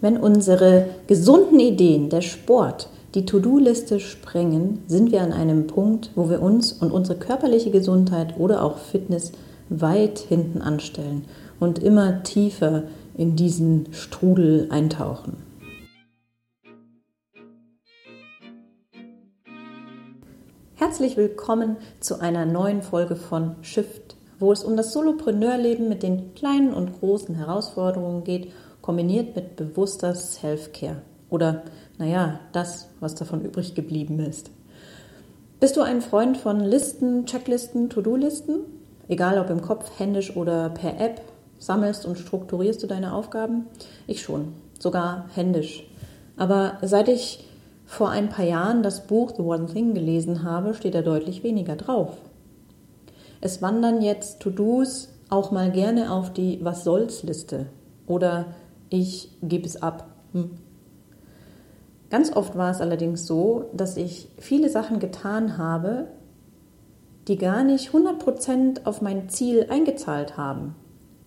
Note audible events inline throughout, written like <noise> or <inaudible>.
Wenn unsere gesunden Ideen, der Sport, die To-Do-Liste sprengen, sind wir an einem Punkt, wo wir uns und unsere körperliche Gesundheit oder auch Fitness weit hinten anstellen und immer tiefer in diesen Strudel eintauchen. Herzlich willkommen zu einer neuen Folge von Shift, wo es um das Solopreneurleben mit den kleinen und großen Herausforderungen geht, kombiniert mit bewusster Self-Care. Oder, naja, das, was davon übrig geblieben ist. Bist du ein Freund von Listen, Checklisten, To-Do-Listen? Egal ob im Kopf, händisch oder per App, sammelst und strukturierst du deine Aufgaben? Ich schon, sogar händisch. Aber seit ich vor ein paar Jahren das Buch The One Thing gelesen habe, steht da deutlich weniger drauf. Es wandern jetzt To-Dos auch mal gerne auf die Was soll's Liste oder ich gebe es ab. Hm. Ganz oft war es allerdings so, dass ich viele Sachen getan habe, die gar nicht 100% auf mein Ziel eingezahlt haben.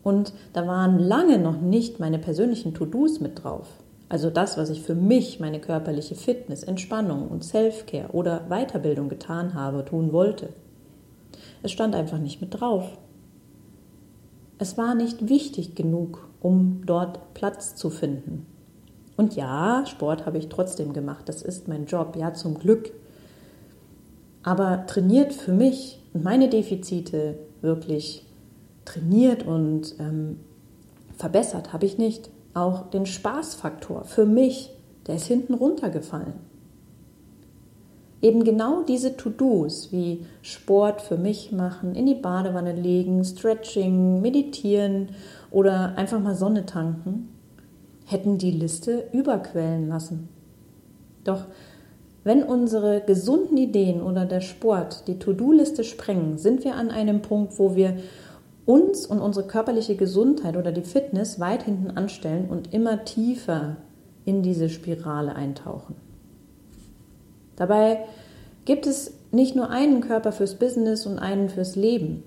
Und da waren lange noch nicht meine persönlichen To-Dos mit drauf. Also das, was ich für mich, meine körperliche Fitness, Entspannung und Self-Care oder Weiterbildung getan habe, tun wollte. Es stand einfach nicht mit drauf. Es war nicht wichtig genug, um dort Platz zu finden. Und ja, Sport habe ich trotzdem gemacht. Das ist mein Job, ja, zum Glück. Aber trainiert für mich und meine Defizite wirklich trainiert und ähm, verbessert habe ich nicht. Auch den Spaßfaktor für mich, der ist hinten runtergefallen. Eben genau diese To-Dos wie Sport für mich machen, in die Badewanne legen, Stretching, meditieren oder einfach mal Sonne tanken, hätten die Liste überquellen lassen. Doch wenn unsere gesunden Ideen oder der Sport die To-Do-Liste sprengen, sind wir an einem Punkt, wo wir uns und unsere körperliche Gesundheit oder die Fitness weit hinten anstellen und immer tiefer in diese Spirale eintauchen. Dabei gibt es nicht nur einen Körper fürs Business und einen fürs Leben,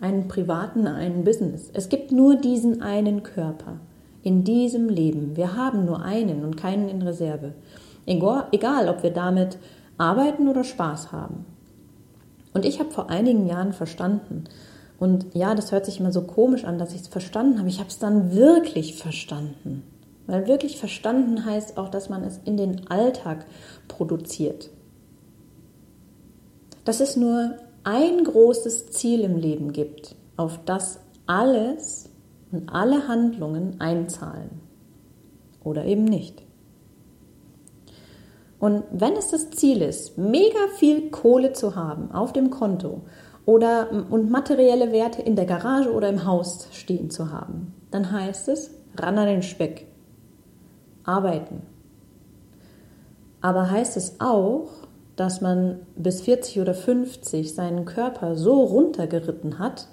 einen privaten, einen Business. Es gibt nur diesen einen Körper in diesem Leben. Wir haben nur einen und keinen in Reserve. Egal, ob wir damit arbeiten oder Spaß haben. Und ich habe vor einigen Jahren verstanden, und ja, das hört sich immer so komisch an, dass ich es verstanden habe. Ich habe es dann wirklich verstanden. Weil wirklich verstanden heißt auch, dass man es in den Alltag produziert. Dass es nur ein großes Ziel im Leben gibt, auf das alles und alle Handlungen einzahlen. Oder eben nicht. Und wenn es das Ziel ist, mega viel Kohle zu haben auf dem Konto oder und materielle Werte in der Garage oder im Haus stehen zu haben, dann heißt es ran an den Speck. Arbeiten. Aber heißt es auch, dass man bis 40 oder 50 seinen Körper so runtergeritten hat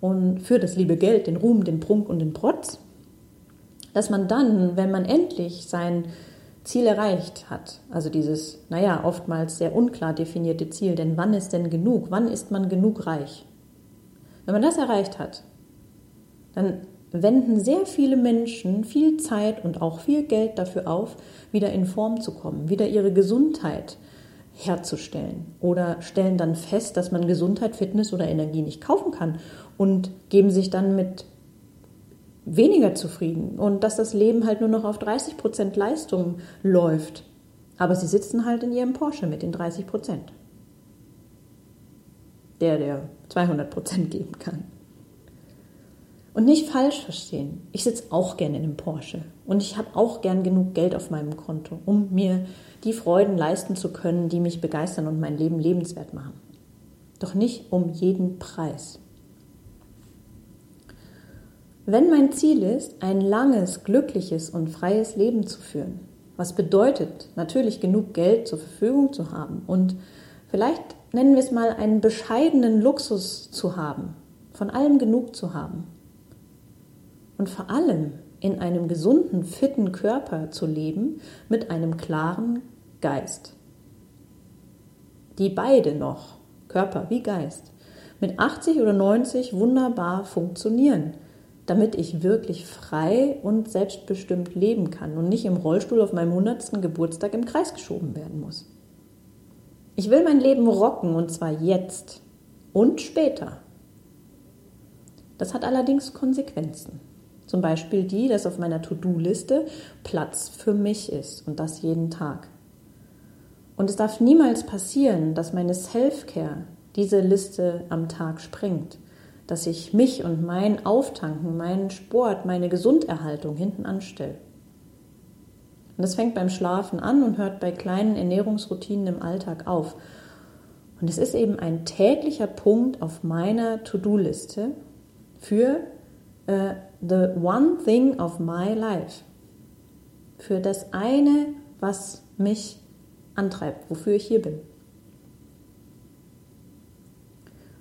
und für das liebe Geld, den Ruhm, den Prunk und den Protz, dass man dann, wenn man endlich sein Ziel erreicht hat, also dieses, naja, oftmals sehr unklar definierte Ziel, denn wann ist denn genug? Wann ist man genug reich? Wenn man das erreicht hat, dann wenden sehr viele Menschen viel Zeit und auch viel Geld dafür auf, wieder in Form zu kommen, wieder ihre Gesundheit herzustellen oder stellen dann fest, dass man Gesundheit, Fitness oder Energie nicht kaufen kann und geben sich dann mit weniger zufrieden und dass das Leben halt nur noch auf 30 Prozent Leistung läuft. Aber sie sitzen halt in ihrem Porsche mit den 30 Prozent. Der, der 200 Prozent geben kann. Und nicht falsch verstehen. Ich sitze auch gerne in einem Porsche und ich habe auch gern genug Geld auf meinem Konto, um mir die Freuden leisten zu können, die mich begeistern und mein Leben lebenswert machen. Doch nicht um jeden Preis. Wenn mein Ziel ist, ein langes, glückliches und freies Leben zu führen, was bedeutet, natürlich genug Geld zur Verfügung zu haben und vielleicht nennen wir es mal einen bescheidenen Luxus zu haben, von allem genug zu haben und vor allem in einem gesunden, fitten Körper zu leben mit einem klaren Geist. Die beide noch, Körper wie Geist, mit 80 oder 90 wunderbar funktionieren damit ich wirklich frei und selbstbestimmt leben kann und nicht im Rollstuhl auf meinem 100. Geburtstag im Kreis geschoben werden muss. Ich will mein Leben rocken und zwar jetzt und später. Das hat allerdings Konsequenzen. Zum Beispiel die, dass auf meiner To-Do-Liste Platz für mich ist und das jeden Tag. Und es darf niemals passieren, dass meine Self-Care diese Liste am Tag sprengt, dass ich mich und mein Auftanken, meinen Sport, meine Gesunderhaltung hinten anstelle. Und das fängt beim Schlafen an und hört bei kleinen Ernährungsroutinen im Alltag auf. Und es ist eben ein täglicher Punkt auf meiner To-Do-Liste für uh, the one thing of my life. Für das eine, was mich antreibt, wofür ich hier bin.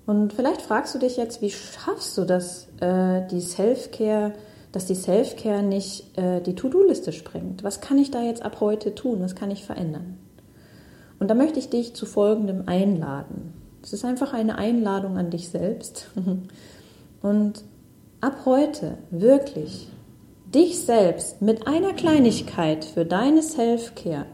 Und vielleicht fragst du dich jetzt, wie schaffst du das, äh, die Self-Care, dass die Self-Care nicht äh, die To-Do-Liste sprengt? Was kann ich da jetzt ab heute tun? Was kann ich verändern? Und da möchte ich dich zu folgendem einladen. Es ist einfach eine Einladung an dich selbst. <laughs> Und ab heute wirklich dich selbst mit einer Kleinigkeit für deine Self-Care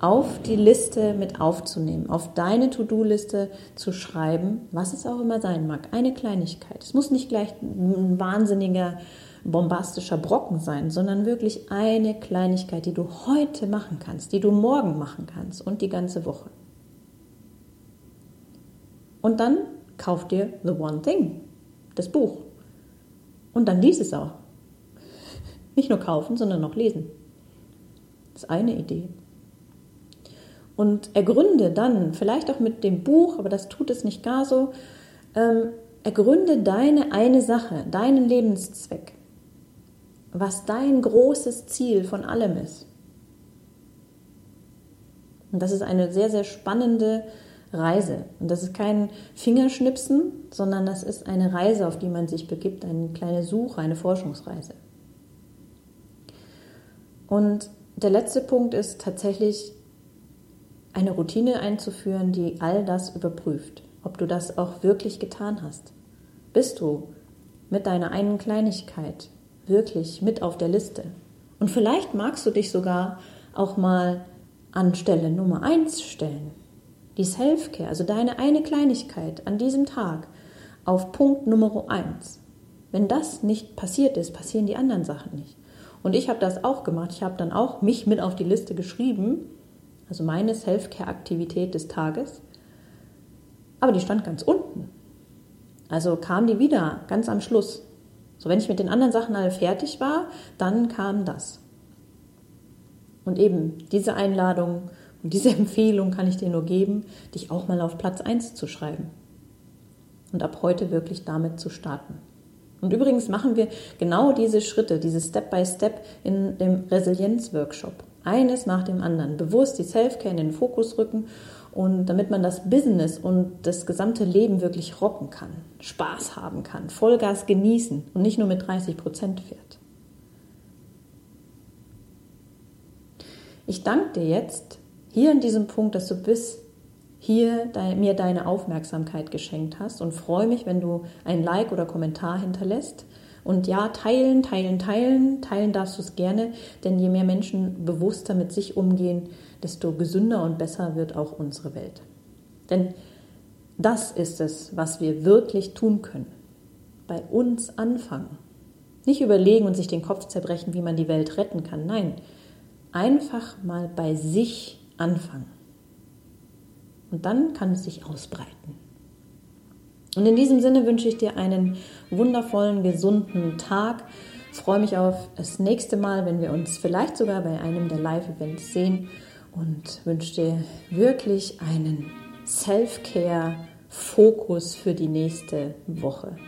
auf die Liste mit aufzunehmen, auf deine To-Do-Liste zu schreiben, was es auch immer sein mag. Eine Kleinigkeit. Es muss nicht gleich ein wahnsinniger, bombastischer Brocken sein, sondern wirklich eine Kleinigkeit, die du heute machen kannst, die du morgen machen kannst und die ganze Woche. Und dann kauf dir The One Thing, das Buch. Und dann lies es auch. Nicht nur kaufen, sondern auch lesen. Das ist eine Idee. Und ergründe dann, vielleicht auch mit dem Buch, aber das tut es nicht gar so, ähm, ergründe deine eine Sache, deinen Lebenszweck, was dein großes Ziel von allem ist. Und das ist eine sehr, sehr spannende Reise. Und das ist kein Fingerschnipsen, sondern das ist eine Reise, auf die man sich begibt, eine kleine Suche, eine Forschungsreise. Und der letzte Punkt ist tatsächlich eine Routine einzuführen, die all das überprüft, ob du das auch wirklich getan hast. Bist du mit deiner einen Kleinigkeit wirklich mit auf der Liste? Und vielleicht magst du dich sogar auch mal an Stelle Nummer 1 stellen. Die Self-Care, also deine eine Kleinigkeit an diesem Tag auf Punkt Nummer 1. Wenn das nicht passiert ist, passieren die anderen Sachen nicht. Und ich habe das auch gemacht. Ich habe dann auch mich mit auf die Liste geschrieben also meine Self-Care-Aktivität des Tages. Aber die stand ganz unten. Also kam die wieder ganz am Schluss. So, wenn ich mit den anderen Sachen alle fertig war, dann kam das. Und eben diese Einladung und diese <laughs> Empfehlung kann ich dir nur geben, dich auch mal auf Platz 1 zu schreiben. Und ab heute wirklich damit zu starten. Und übrigens machen wir genau diese Schritte, diese Step-by-Step Step in dem Resilienz-Workshop eines nach dem anderen, bewusst die Self-Care in den Fokus rücken und damit man das Business und das gesamte Leben wirklich rocken kann, Spaß haben kann, Vollgas genießen und nicht nur mit 30 Prozent fährt. Ich danke dir jetzt hier in diesem Punkt, dass du bis hier mir deine Aufmerksamkeit geschenkt hast und freue mich, wenn du ein Like oder Kommentar hinterlässt und ja, teilen, teilen, teilen, teilen darfst du es gerne, denn je mehr Menschen bewusster mit sich umgehen, desto gesünder und besser wird auch unsere Welt. Denn das ist es, was wir wirklich tun können. Bei uns anfangen. Nicht überlegen und sich den Kopf zerbrechen, wie man die Welt retten kann. Nein, einfach mal bei sich anfangen. Und dann kann es sich ausbreiten. Und in diesem Sinne wünsche ich dir einen wundervollen, gesunden Tag. Freue mich auf das nächste Mal, wenn wir uns vielleicht sogar bei einem der Live-Events sehen und wünsche dir wirklich einen Self-Care-Fokus für die nächste Woche.